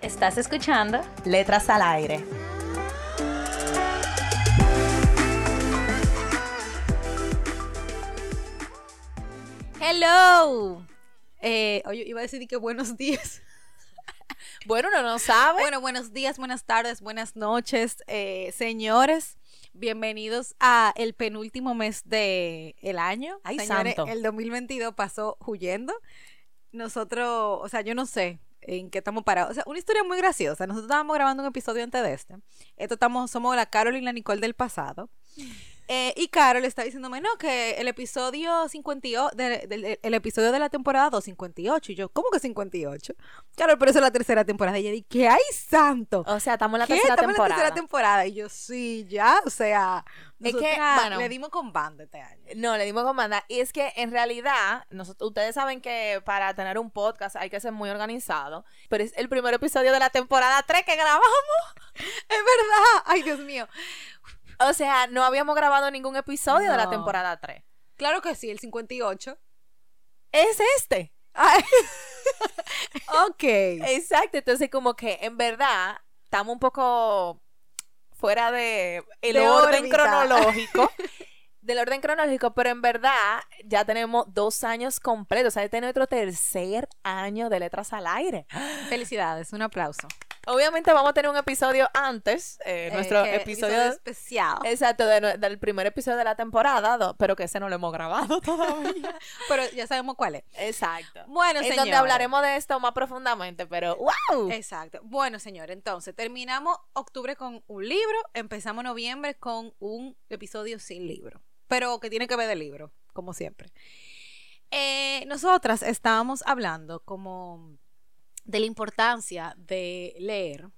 ¿Estás escuchando? Letras al aire. Hello. Eh, oye, iba a decir que buenos días. Bueno, uno no sabe. Bueno, buenos días, buenas tardes, buenas noches, eh, señores. Bienvenidos a el penúltimo mes de el año. Ay, Señores, santo. El 2022 pasó huyendo. Nosotros, o sea, yo no sé en qué estamos parados. O sea, una historia muy graciosa. Nosotros estábamos grabando un episodio antes de este. Esto estamos, somos la Carol la Nicole del pasado. Eh, y Carol está diciéndome, no, que el episodio 58, de- del- el episodio de la temporada 2, 58. Y yo, ¿cómo que 58? Carol, pero eso es la tercera temporada. Y ella dice, ¿qué hay santo? O sea, estamos en la ¿Qué? tercera Estamos temporada. en la tercera temporada. Y yo, sí, ya, o sea, Es que, bueno. le dimos con banda este año. No, le dimos comanda. Y es que en realidad, nosotros, ustedes saben que para tener un podcast hay que ser muy organizado. Pero es el primer episodio de la temporada 3 que grabamos. Es verdad. Ay, Dios mío. O sea, no habíamos grabado ningún episodio de la temporada 3. Claro que sí, el 58. Es este. Ay. ok. Exacto. Entonces, como que en verdad estamos un poco fuera de el De orden órbita. cronológico. Del orden cronológico, pero en verdad ya tenemos dos años completos. O sea, este es nuestro tercer año de Letras al Aire. Felicidades, un aplauso. Obviamente vamos a tener un episodio antes, eh, nuestro Eh, que- episodio, especial. exacto, de del primer episodio de la temporada, do- pero que ese no lo hemos grabado todavía. Pero ya sabemos cuál es. exacto. Bueno, en señores. donde hablaremos de esto más profundamente, pero ¡wow! Exacto. Bueno, señor, entonces terminamos octubre con un libro, empezamos noviembre con un episodio sin libro, pero que tiene que ver del libro, como siempre. Eh, nosotras estábamos hablando como de la importancia de leer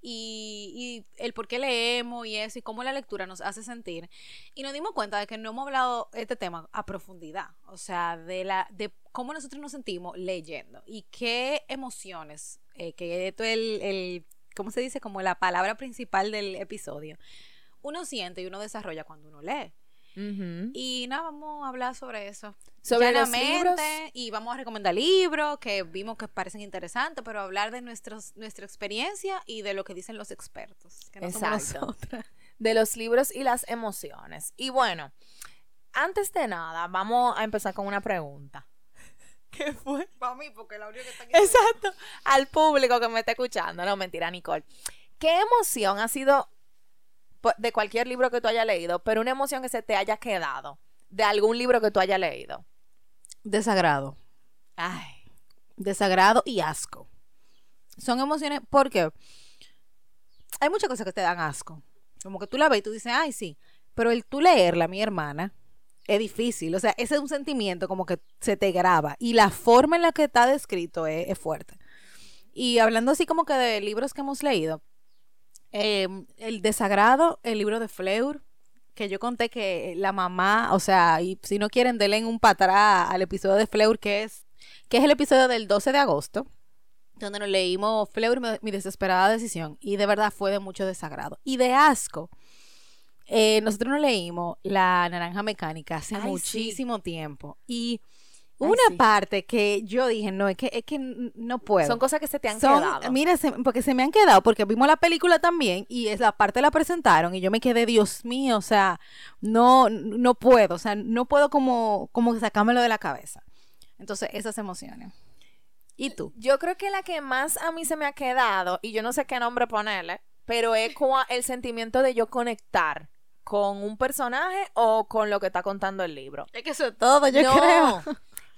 y, el por qué leemos y eso y cómo la lectura nos hace sentir y nos dimos cuenta de que no hemos hablado este tema a profundidad, o sea, de la de cómo nosotros nos sentimos leyendo y qué emociones, eh, que esto es el, el, ¿cómo se dice? Como la palabra principal del episodio, uno siente y uno desarrolla cuando uno lee. Y nada, vamos a hablar sobre eso. Sobre los libros. Y vamos a recomendar libros que vimos que parecen interesantes, pero hablar de nuestros, nuestra experiencia y de lo que dicen los expertos. Que no somos Exacto. nosotras. de los libros y las emociones. Y bueno, antes de nada, vamos a empezar con una pregunta. ¿Qué fue? Para mí, porque la única que está aquí. Exacto. Al público que me está escuchando. No, mentira, Nicole. ¿Qué emoción ha sido de cualquier libro que tú hayas leído, pero una emoción que se te haya quedado de algún libro que tú hayas leído? Desagrado. Ay. Desagrado y asco. Son emociones, porque hay muchas cosas que te dan asco. Como que tú la ves y tú dices, ay, sí. Pero el tú leerla, mi hermana, es difícil. O sea, ese es un sentimiento como que se te graba. Y la forma en la que está descrito es, es fuerte. Y hablando así como que de libros que hemos leído, eh, El desagrado, el libro de Fleur, que yo conté que la mamá, o sea, y si no quieren, denle un para atrás al episodio de Fleur, que es, que es el episodio del 12 de agosto, donde nos leímos Fleur, mi, mi desesperada decisión, y de verdad fue de mucho desagrado. Y de asco, eh, nosotros nos leímos La Naranja Mecánica hace Ay, sí. muchísimo tiempo, y Una sí. parte que yo dije, no, es que, es que no puedo. Son cosas que se te han Son- quedado. Mira, se- porque se me han quedado, porque vimos la película también y esa parte la presentaron y yo me quedé, Dios mío, o sea, no, no puedo, o sea, no puedo como, como sacármelo de la cabeza. Entonces, esas emociones. ¿Y tú? Yo creo que la que más a mí se me ha quedado, y yo no sé qué nombre ponerle, pero es cua- el sentimiento de yo conectar con un personaje o con lo que está contando el libro. Es que eso es todo, yo no, creo.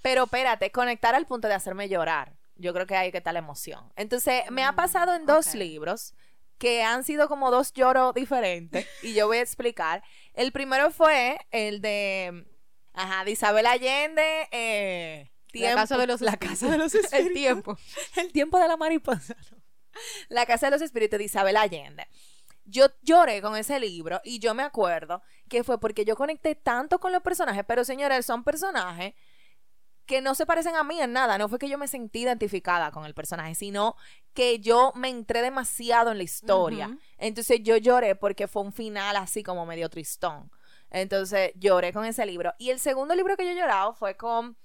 Pero espérate, conectar al punto de hacerme llorar. Yo creo que ahí que está la emoción. Entonces, me ha pasado en dos libros que han sido como dos lloros diferentes y yo voy a explicar. El primero fue el de, ajá, de Isabel Allende, eh, La casa de los la casa de los El espíritus. tiempo. El tiempo de la mariposa. no. La casa de los espíritus de Isabel Allende. Yo lloré con ese libro y yo me acuerdo que fue porque yo conecté tanto con los personajes, pero señores, son personajes que no se parecen a mí en nada. No fue que yo me sentí identificada con el personaje, sino que yo me entré demasiado en la historia. Entonces yo lloré porque fue un final así como medio tristón. Entonces lloré con ese libro. Y el segundo libro que yo he llorado fue con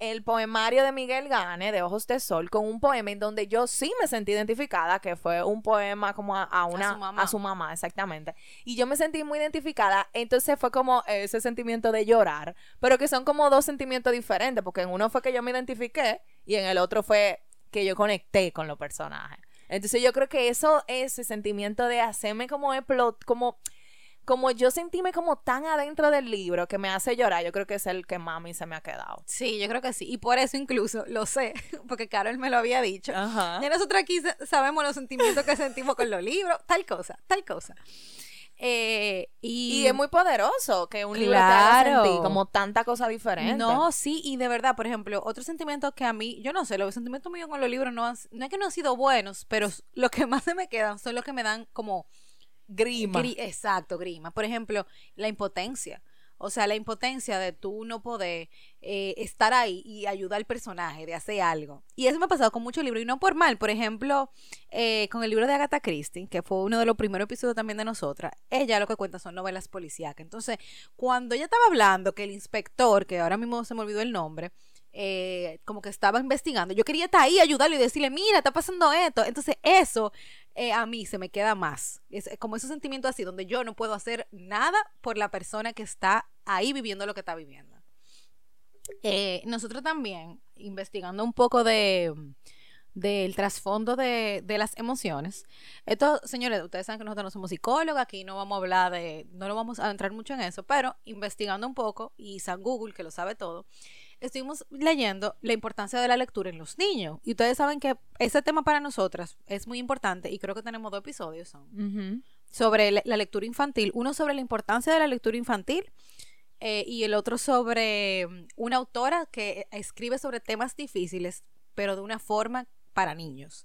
el poemario de Miguel Gane, de Ojos de Sol, con un poema en donde yo sí me sentí identificada, que fue un poema como a, a una, su mamá. a su mamá, exactamente. Y yo me sentí muy identificada, entonces fue como ese sentimiento de llorar, pero que son como dos sentimientos diferentes, porque en uno fue que yo me identifiqué y en el otro fue que yo conecté con los personajes. Entonces yo creo que eso, ese sentimiento de hacerme como explot, como como yo sentíme como tan adentro del libro que me hace llorar, yo creo que es el que mí se me ha quedado. Sí, yo creo que sí. Y por eso incluso lo sé, porque Carol me lo había dicho. Ajá. Ya nosotros aquí sa- sabemos los sentimientos que sentimos con los libros, tal cosa, tal cosa. Eh, y, Y es muy poderoso que un libro te haga sentir como tanta cosa diferente. No, sí, y de verdad, por ejemplo, otro sentimiento que a mí, yo no sé, los sentimientos míos con los libros no, han- no es que no han sido buenos, pero los que más se me quedan son los que me dan como grima. Gri- exacto, grima. Por ejemplo, la impotencia. O sea, la impotencia de tú no poder eh, estar ahí y ayudar al personaje de hacer algo. Y eso me ha pasado con muchos libros y no por mal. Por ejemplo, eh, con el libro de Agatha Christie, que fue uno de los primeros episodios también de nosotras, ella lo que cuenta son novelas policíacas. Entonces, cuando ella estaba hablando que el inspector, que ahora mismo se me olvidó el nombre, eh, como que estaba investigando, yo quería estar ahí, ayudarlo y decirle, mira, está pasando esto. Entonces, eso eh, a mí se me queda más. Es eh, como ese sentimiento así, donde yo no puedo hacer nada por la persona que está ahí viviendo lo que está viviendo. Nosotros también, investigando un poco de del trasfondo de, de las emociones. Esto, señores, ustedes saben que nosotros no somos psicólogos, aquí no vamos a hablar de, no lo vamos a entrar mucho en eso, pero investigando un poco, y San Google, que lo sabe todo, estuvimos leyendo la importancia de la lectura en los niños. Y ustedes saben que ese tema para nosotras es muy importante, y creo que tenemos dos episodios son sobre la lectura infantil. Uno sobre la importancia de la lectura infantil eh, y el otro sobre mm, una autora que escribe sobre temas difíciles, pero de una forma para niños.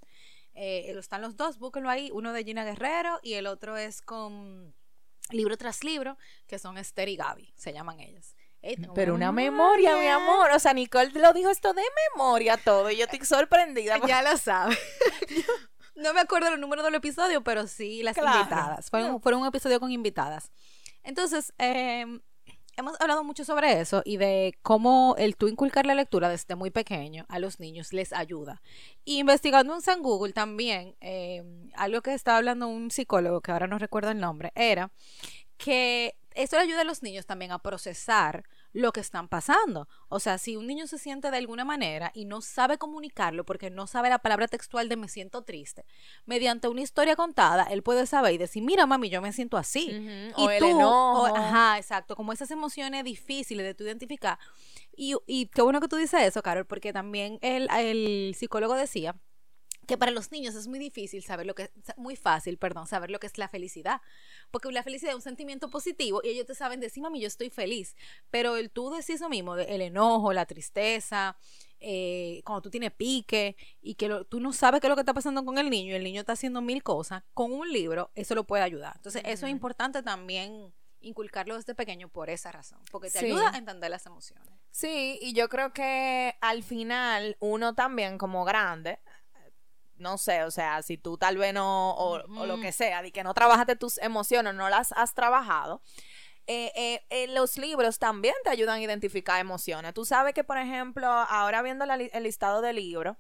Eh, están los dos, búsquenlo ahí, uno de Gina Guerrero y el otro es con libro tras libro, que son Esther y Gaby, se llaman ellas. Tengo Pero una memoria, mi amor. O sea, Nicole lo dijo esto de memoria todo. Y yo estoy sorprendida. Ya lo sabes. no me acuerdo el número del episodio, pero sí las Claro. invitadas. Fueron un episodio con invitadas. Entonces, eh, hemos hablado mucho sobre eso y de cómo el tú inculcar la lectura desde muy pequeño a los niños les ayuda. Y investigando en San Google también, eh, algo que estaba hablando un psicólogo, que ahora no recuerdo el nombre, era que eso le ayuda a los niños también a procesar lo que están pasando. O sea, si un niño se siente de alguna manera y no sabe comunicarlo porque no sabe la palabra textual de me siento triste, mediante una historia contada, él puede saber y decir, mira mami, yo me siento así. Ujú. O el enojo. o- ajá, exacto, como esas emociones difíciles de tu identificar. Y, y qué bueno que tú dices eso, Carol, porque también el, el psicólogo decía que para los niños es muy difícil saber lo que muy fácil, perdón, saber lo que es la felicidad, porque la felicidad es un sentimiento positivo y ellos te saben decir, mami, yo estoy feliz, pero el tú decís eso mismo, el enojo, la tristeza, eh, cuando tú tienes pique y que lo- tú no sabes qué es lo que está pasando con el niño y el niño está haciendo mil cosas, con un libro eso lo puede ayudar. Entonces, eso es importante también inculcarlo desde pequeño por esa razón, porque te Sí. ayuda a entender las emociones. Sí, y yo creo que al final uno también como grande, no sé, o sea, si tú tal vez no, o, o lo que sea, de que no trabajaste tus emociones, no las has trabajado, eh, eh, eh, los libros también te ayudan a identificar emociones. Tú sabes que, por ejemplo, ahora viendo la el listado de libros,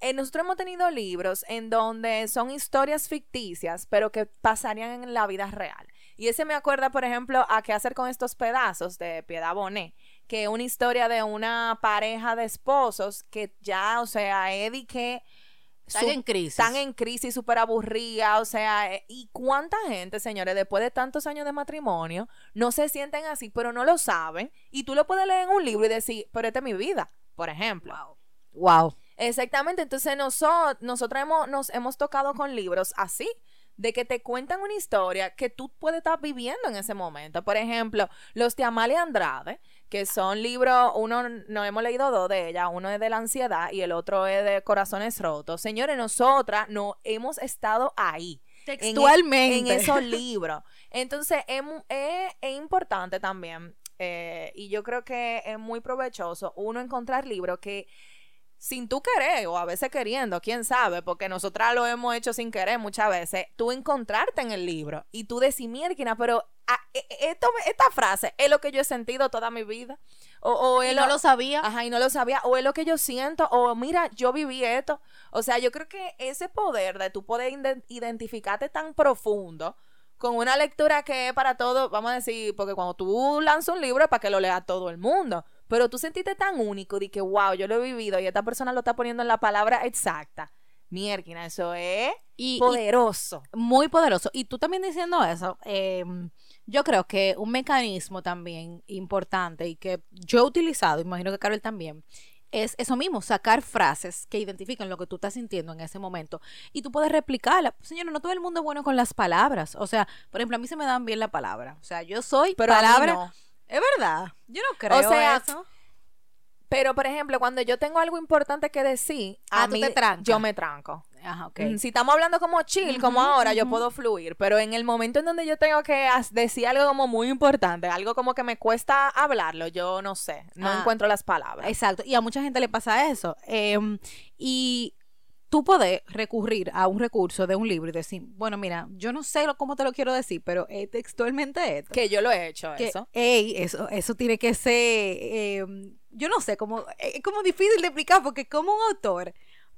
eh, nosotros hemos tenido libros en donde son historias ficticias, pero que pasarían en la vida real. Y ese me acuerda, por ejemplo, a qué hacer con estos pedazos de Piedad Bonet, que es una historia de una pareja de esposos que ya, o sea, Eddie que Están su- en crisis. están en crisis, súper aburrida, o sea, eh, ¿y cuánta gente, señores, después de tantos años de matrimonio, no se sienten así, pero no lo saben? Y tú lo puedes leer en un libro y decir, pero esta es mi vida, por ejemplo. Wow. Exactamente, entonces nosotros, nosotros hemos, nos hemos tocado con libros así, de que te cuentan una historia que tú puedes estar viviendo en ese momento. Por ejemplo, los de Amalia Andrade, que son libros, uno no hemos leído dos de ellas, uno es de la ansiedad y el otro es de corazones rotos. Señores, nosotras no hemos estado ahí. en e- Textualmente. En, esos libros. Entonces, es, es- es importante también, eh, y yo creo que es muy provechoso, uno encontrar libros que sin tú querer, o a veces queriendo, quién sabe, porque nosotras lo hemos hecho sin querer muchas veces, tú encontrarte en el libro y tú decir, mierda, pero ah, e- e- esto, esta frase es lo que yo he sentido toda mi vida. O, o Y no lo sabía. Ajá, y no lo sabía. O es lo que yo siento. O mira, yo viví esto. O sea, yo creo que ese poder de tú poder identificarte tan profundo con una lectura que es para todo, vamos a decir, porque cuando tú lanzas un libro es para que lo lea todo el mundo. Pero tú sentiste tan único de que, wow, yo lo he vivido y esta persona lo está poniendo en la palabra exacta. Mierda, eso es Y- y poderoso. muy poderoso. Y tú también diciendo eso, eh, yo creo que un mecanismo también importante y que yo he utilizado, imagino que Carol también, es eso mismo, sacar frases que identifiquen lo que tú estás sintiendo en ese momento y tú puedes replicarla. Señor, no todo el mundo es bueno con las palabras. O sea, por ejemplo, a mí se me dan bien la palabra. O sea, yo soy Pero a mí palabra. no. Verdad. Yo no creo sea, eso. Pero, por ejemplo, cuando yo tengo algo importante que decir, a Ah, tú mí, te yo me tranco. Ajá. Mm, Si estamos hablando como chill, como ahora, yo puedo fluir, pero en el momento en donde yo tengo que decir algo como muy importante, algo como que me cuesta hablarlo, yo no sé, no Ah, encuentro las palabras. Exacto, y a mucha gente le pasa eso. Em, y tú podés recurrir a un recurso de un libro y decir, bueno, mira, yo no sé lo- cómo te lo quiero decir, pero textualmente esto. Que yo lo he hecho, Que, eso. ey, eso, eso tiene que ser, em, yo no sé, como, es como difícil de explicar porque como un autor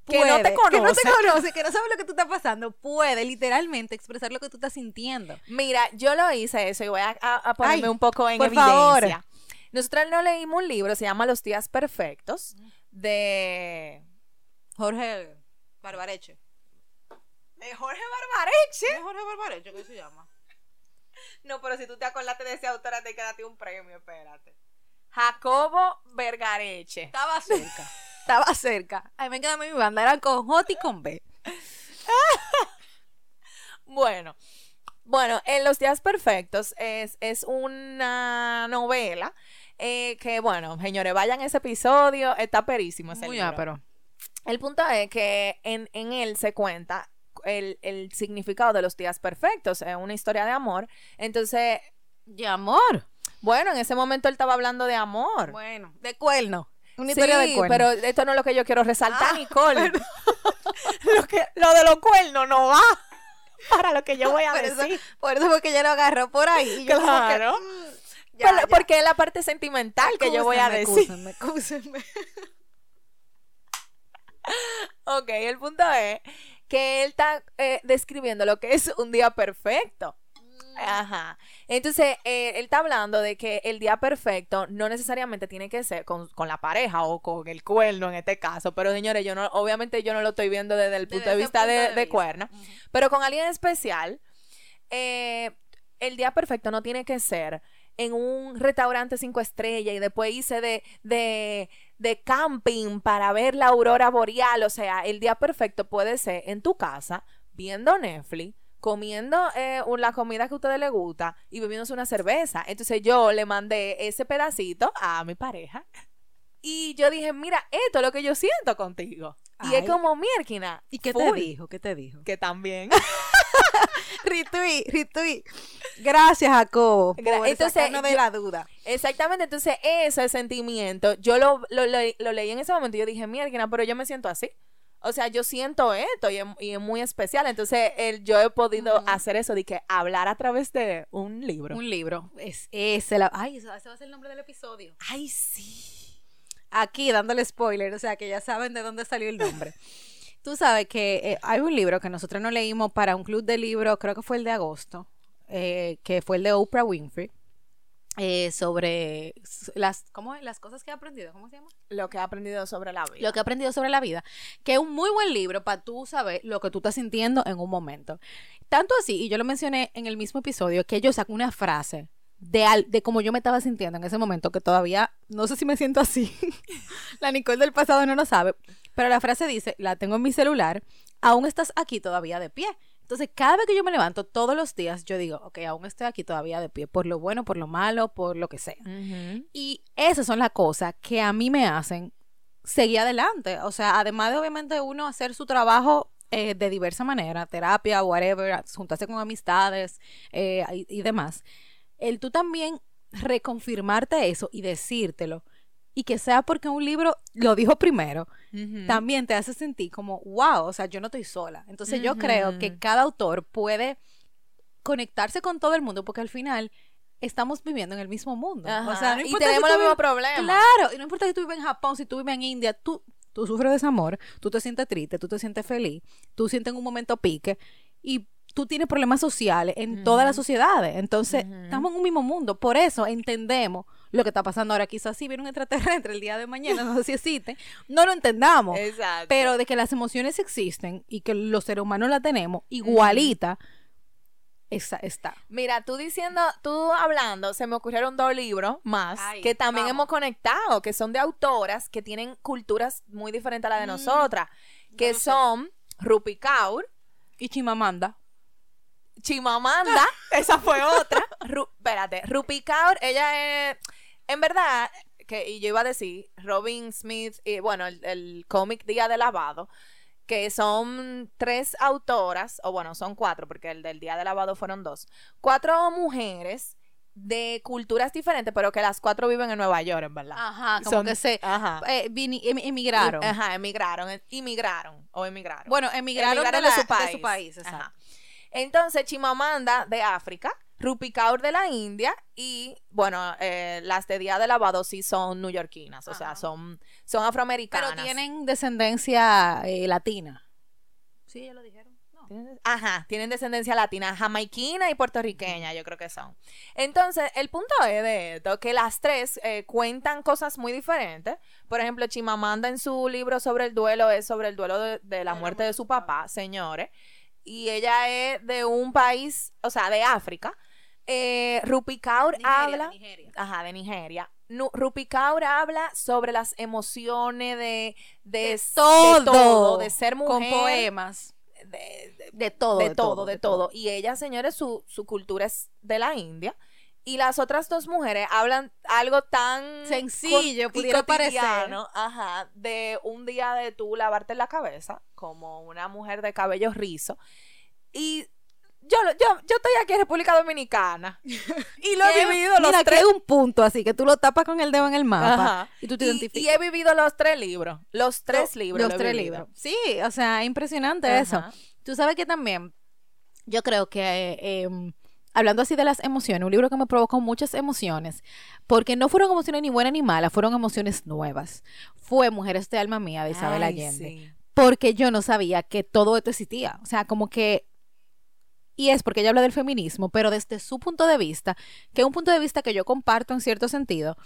Que no te puede- que no te conoce. que no sabe lo que tú estás pasando, puede literalmente expresar lo que tú estás sintiendo. Mira, yo lo hice eso y voy a, a- a ponerme Ay, un poco en por evidencia. favor. Nosotros no leímos un libro, se llama Los días perfectos, de... Jorge Barbareche. de Jorge Barbareche. ¿Es Jorge Barbareche qué se llama? No, pero si tú te acordaste de ese autor, te quedaste un premio, espérate. Jacobo Vergareche. Estaba cerca. Estaba cerca. A mí me queda mi banda. Eran con J y con B. Bueno, bueno, en Los Días Perfectos es, es una novela eh, que, bueno, señores, vayan a ese episodio, está perísimo ese Muy libro. ápero. El punto es que en, en él se cuenta el, el significado de los días perfectos, es una historia de amor. Entonces, De amor. bueno, en ese momento él estaba hablando de amor. Bueno, de cuerno. Una Sí, historia de cuerno. pero esto no es lo que yo quiero resaltar, Ah, Nicole. lo, que, lo de los cuernos no va para lo que yo voy a por, eso, decir. por eso fue que ella lo agarró por ahí. Y yo como que, Claro. mm, ya, Por- ya. Porque es la parte sentimental que yo voy a decir. Ok, el punto es que él está eh, describiendo lo que es un día perfecto. Ajá. Entonces, eh, él está hablando de que el día perfecto no necesariamente tiene que ser con, con la pareja o con el cuerno en este caso. Pero señores, yo no, obviamente yo no lo estoy viendo desde el Desde punto de vista punto de, de. Pero con alguien especial, eh, el día perfecto no tiene que ser en un restaurante cinco estrellas y después irse de, de, de camping para ver la aurora boreal. O sea, el día perfecto puede ser en tu casa, viendo Netflix, comiendo eh, la comida que a ustedes les gusta y bebiéndose una cerveza. Entonces yo le mandé ese pedacito a mi pareja. Y yo dije, mira, esto es lo que yo siento contigo. Y es como Mierkina. ¿Y qué full, te dijo? ¿Qué te dijo? Que también. Ritui, Ritui. Gracias, Jacobo, por entonces, sacarnos de yo- la duda. Exactamente, entonces ese sentimiento, yo lo, lo, lo leí en ese momento y yo dije, mierda, pero yo me siento así. O sea, yo siento esto y es, y es muy especial. Entonces, el, yo he podido hacer eso de que hablar a través de un libro. Un libro. Es ese. La... Ay, ese va a ser el nombre del episodio. Ay, sí. Aquí dándole spoiler, o sea que ya saben de dónde salió el nombre. Tú sabes que eh, hay un libro que nosotros no leímos para un club de libros, creo que fue el de agosto, eh, que fue el de Oprah Winfrey, eh, sobre las, ¿cómo es? las cosas que he aprendido, ¿cómo se llama? Lo que he aprendido sobre la vida. Lo que he aprendido sobre la vida, que es un muy buen libro para tú saber lo que tú estás sintiendo en un momento. Tanto así, y yo lo mencioné en el mismo episodio, que yo saco una frase de, al- de cómo yo me estaba sintiendo en ese momento, que todavía no sé si me siento así. la Nicole del pasado no lo sabe, pero la frase dice, la tengo en mi celular, aún estás aquí todavía de pie. Entonces, cada vez que yo me levanto todos los días, yo digo, ok, aún estoy aquí todavía de pie, por lo bueno, por lo malo, por lo que sea. Y esas son las cosas que a mí me hacen seguir adelante. O sea, además de obviamente uno hacer su trabajo eh, de diversa manera, terapia, whatever, juntarse con amistades eh, y, y demás, el tú también reconfirmarte eso y decírtelo. Y que sea porque un libro lo dijo primero, también te hace sentir como, wow, o sea, yo no estoy sola. Entonces yo creo que cada autor puede conectarse con todo el mundo porque al final estamos viviendo en el mismo mundo. O sea, no y si tenemos tú los mismos problemas. Claro, y no importa si tú vives en Japón, si tú vives en India, tú, tú sufres desamor, tú te sientes triste, tú te sientes feliz, tú sientes en un momento pique y tú tienes problemas sociales en todas las sociedades. Entonces, estamos en un mismo mundo. Por eso entendemos lo que está pasando ahora. Quizás si viene un extraterrestre el día de mañana, no sé si existe, no lo entendamos. Exacto. Pero de que las emociones existen y que los seres humanos la tenemos igualita, esa está. Mira, tú diciendo, tú hablando, se me ocurrieron dos libros más Ay, que también vamos. hemos conectado, que son de autoras que tienen culturas muy diferentes a la de Mm, nosotras, que sé. son Rupi Kaur, Y Chimamanda. Chimamanda, esa fue otra. Ru- espérate, Rupi Kaur, ella es, en verdad, que y yo iba a decir, Robin Smith, y bueno, el, el cómic Día de Lavado, que son tres autoras, o bueno, son cuatro, porque el del Día de Lavado fueron dos, cuatro mujeres de culturas diferentes, pero que las cuatro viven en Nueva York, en verdad. Ajá, como Son- que se Ajá. eh, vini- em- emigraron. Ajá, emigraron, eh, inmigraron, o emigraron. Bueno, emigraron, Emigraron de, su país. de su país, exacto. Entonces, Chimamanda de África, Rupi Kaur de la India y, bueno, eh, las de Día de Lavado sí son neoyorquinas, o sea, son, son afroamericanas. Pero tienen descendencia eh, latina. Sí, ya lo dijeron. No. ¿Tienen- Ajá, tienen descendencia latina, jamaiquina y puertorriqueña, yo creo que son. Entonces, el punto es de esto, que las tres eh, cuentan cosas muy diferentes. Por ejemplo, Chimamanda en su libro sobre el duelo es sobre el duelo de, de la muerte de su papá, señores. Y ella es de un país, o sea, de África. Eh, Rupi Kaur habla... Ajá, de Nigeria. Nu- Rupi Kaur habla sobre las emociones de, de, todo. de todo, de ser mujer. Con poemas. de- todo. de, todo, de todo. Y ella, señores, su, su cultura es de la India. Y las otras dos mujeres hablan algo tan Sencillo, pudiera parecer. ajá, de un día de tú lavarte la cabeza, como una mujer de cabello rizo. Y yo, yo, yo estoy aquí en República Dominicana. y lo he vivido los Mira, tres. hay un punto así, que tú lo tapas con el dedo en el mapa Ajá. y tú te identificas. y he vivido los tres libros. Los tres libros. Los lo tres libros. Sí, o sea, impresionante eso. Tú sabes que también, yo creo que, eh, em, hablando así de las emociones, un libro que me provocó muchas emociones, porque no fueron emociones ni buenas ni malas, fueron emociones nuevas. Fue Mujeres de Alma Mía de Isabel Ay, Allende. sí. Porque yo no sabía que todo esto existía. O sea, como que... Y es porque ella habla del feminismo, pero desde su punto de vista, que es un punto de vista que yo comparto en cierto sentido,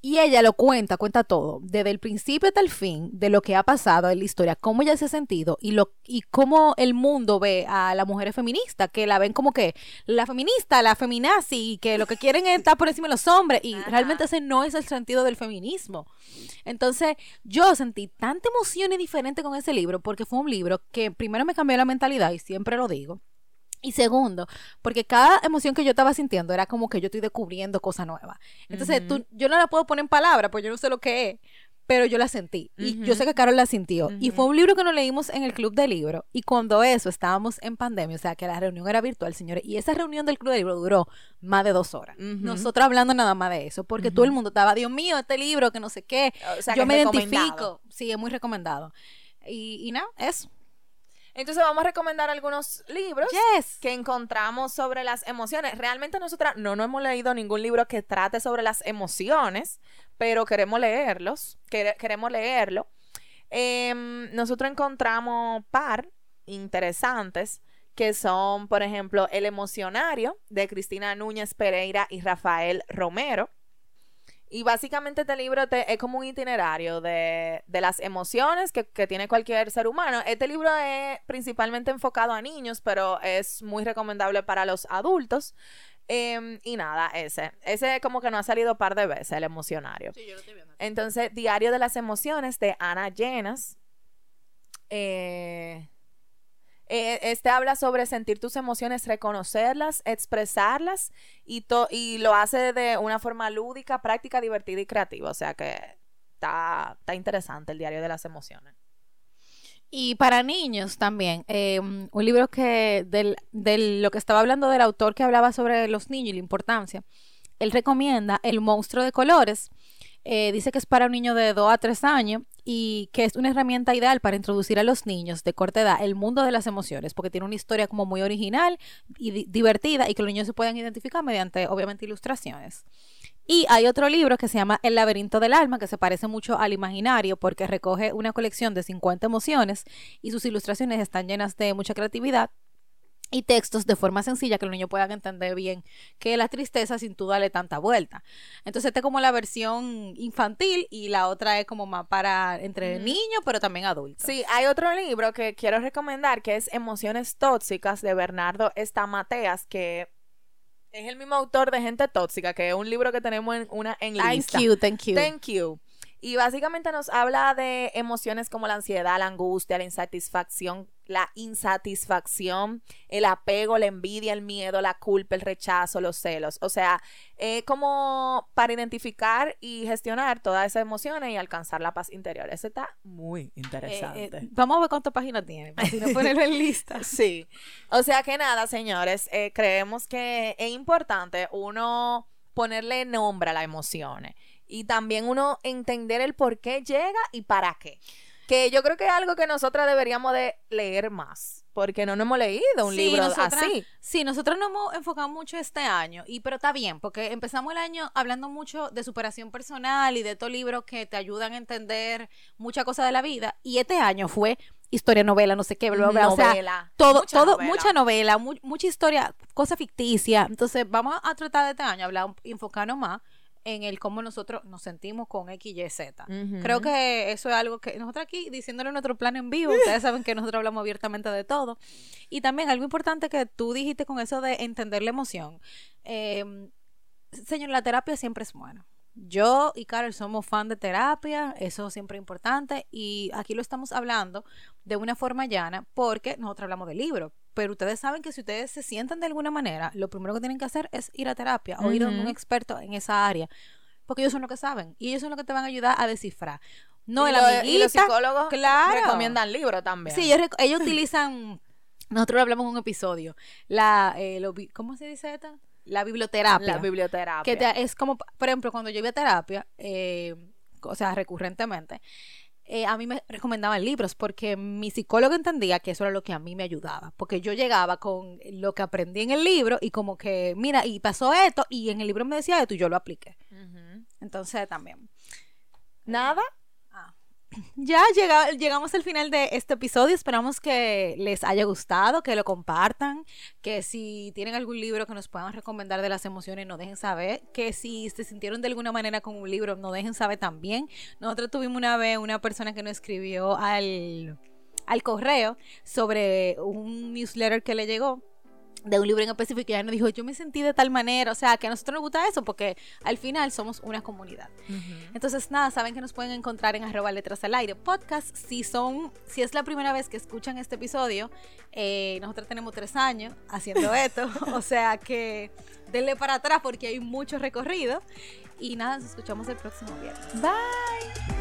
y ella lo cuenta, cuenta todo, desde el principio hasta el fin, de lo que ha pasado en la historia, cómo ella se ha sentido y, lo, y cómo el mundo ve a las mujeres feministas, que la ven como que la feminista, la feminazi, y que lo que quieren es estar por encima de los hombres, y Ajá. realmente ese no es el sentido del feminismo. Entonces, yo sentí tanta emoción y diferente con ese libro, porque fue un libro que primero me cambió la mentalidad, y siempre lo digo. Y segundo, porque cada emoción que yo estaba sintiendo era como que yo estoy descubriendo cosas nuevas. Entonces, tú, yo no la puedo poner en palabras, pues yo no sé lo que es, pero yo la sentí. Y yo sé que Carol la sintió. Y fue un libro que nos leímos en el club de libro. Y cuando eso, estábamos en pandemia, o sea, que la reunión era virtual, señores. Y esa reunión del club de libro duró más de dos horas. Nosotros hablando nada más de eso, porque todo el mundo estaba, Dios mío, este libro, que no sé qué. O sea, yo que me identifico. Sí, es muy recomendado. Y, y nada, eso. Entonces vamos a recomendar algunos libros Yes. que encontramos sobre las emociones. Realmente nosotras no, no hemos leído ningún libro que trate sobre las emociones, pero queremos leerlos, quere- queremos leerlo. Em, nosotros encontramos par interesantes que son, por ejemplo, El emocionario de Cristina Núñez Pereira y Rafael Romero. Y básicamente este libro te- es como un itinerario de, de las emociones que, que tiene cualquier ser humano. Este libro es principalmente enfocado a niños, pero es muy recomendable para los adultos. Em, y nada, ese. Ese como que no ha salido par de veces, el emocionario. Entonces, Diario de las Emociones de Ana Llenas. Eh, Eh, este habla sobre sentir tus emociones, reconocerlas, expresarlas y, lo hace de una forma lúdica, práctica, divertida y creativa. O sea que está, interesante el diario de las emociones. Y para niños también, eh, un libro que del, del- lo que estaba hablando del autor que hablaba sobre los niños y la importancia, él recomienda El monstruo de colores. Eh, dice que es para un niño de 2 a 3 años y que es una herramienta ideal para introducir a los niños de corta edad el mundo de las emociones, porque tiene una historia como muy original y di- divertida y que los niños se puedan identificar mediante, obviamente, ilustraciones. Y hay otro libro que se llama El laberinto del alma, que se parece mucho al imaginario porque recoge una colección de 50 emociones y sus ilustraciones están llenas de mucha creatividad y textos de forma sencilla que los niños puedan entender bien que la tristeza sin tú darle tanta vuelta. Entonces, esta es como la versión infantil y la otra es como más para entre Ujú. niños, pero también adultos. Sí, hay otro libro que quiero recomendar que es Emociones Tóxicas de Bernardo Estamateas, que es el mismo autor de Gente Tóxica, que es un libro que tenemos en una en Thank lista. you, thank you. Thank you. Y básicamente nos habla de emociones como la ansiedad, la angustia, la insatisfacción, la insatisfacción, el apego, la envidia, el miedo, la culpa, el rechazo, los celos. O sea, eh, como para identificar y gestionar todas esas emociones y alcanzar la paz interior. Ese está muy Eh, interesante. eh, vamos a ver cuántas páginas tiene, para si no ponerlo en lista. Sí. O sea que nada, señores, eh, creemos que es importante uno ponerle nombre a las emociones y también uno entender el por qué llega y para qué. Que yo creo que es algo que nosotras deberíamos de leer más, porque no nos hemos leído un Sí, libro nosotras- así. Sí, nosotros nos hemos enfocado mucho este año, y pero está bien, porque empezamos el año hablando mucho de superación personal y de estos libros que te ayudan a entender muchas cosas de la vida, y este año fue historia, novela, no sé qué, bla, bla, bla, o sea, Novela. todo, mucha todo, novela. mucha novela, mu- mucha historia, cosa ficticia. Entonces, vamos a tratar de este año hablar, enfocarnos más en el cómo nosotros nos sentimos con X, Y, Z. Creo que eso es algo que nosotros aquí, diciéndole nuestro plan en vivo, ustedes saben que nosotros hablamos abiertamente de todo. Y también algo importante que tú dijiste con eso de entender la emoción. Eh, señor, la terapia siempre es buena. Yo y Carol somos fan de terapia, eso siempre es importante y aquí lo estamos hablando de una forma llana porque nosotros hablamos de libros, pero ustedes saben que si ustedes se sientan de alguna manera, lo primero que tienen que hacer es ir a terapia o ir a un experto en esa área, porque ellos son los que saben y ellos son los que te van a ayudar a descifrar. No y, el lo- y amiguita, los psicólogos claro. recomiendan libros también. Sí, ellos, ellos utilizan, nosotros hablamos en un episodio, la, eh, lo ¿cómo se dice esta? La biblioterapia. la biblioterapia. que te- es como, por ejemplo, cuando yo iba a terapia, eh, o sea, recurrentemente, eh, a mí me recomendaban libros porque mi psicólogo entendía que eso era lo que a mí me ayudaba, porque yo llegaba con lo que aprendí en el libro y como que, mira, y pasó esto y en el libro me decía esto y yo lo apliqué. Entonces también. Nada. Ya llega- llegamos al final de este episodio. Esperamos que les haya gustado, que lo compartan, que si tienen algún libro que nos puedan recomendar de las emociones, nos dejen saber. Que si se sintieron de alguna manera con un libro, nos dejen saber también. Nosotros tuvimos una vez una persona que nos escribió al, al correo sobre un newsletter que le llegó de un libro en específico y ella nos dijo, yo me sentí de tal manera, o sea, que a nosotros nos gusta eso porque al final somos una comunidad. Entonces, nada, saben que nos pueden encontrar en arroba letras al aire podcast. Si son, si es la primera vez que escuchan este episodio, eh, nosotros tenemos tres años haciendo esto. o sea que denle para atrás porque hay mucho recorrido. Y nada, nos escuchamos el próximo viernes. Bye.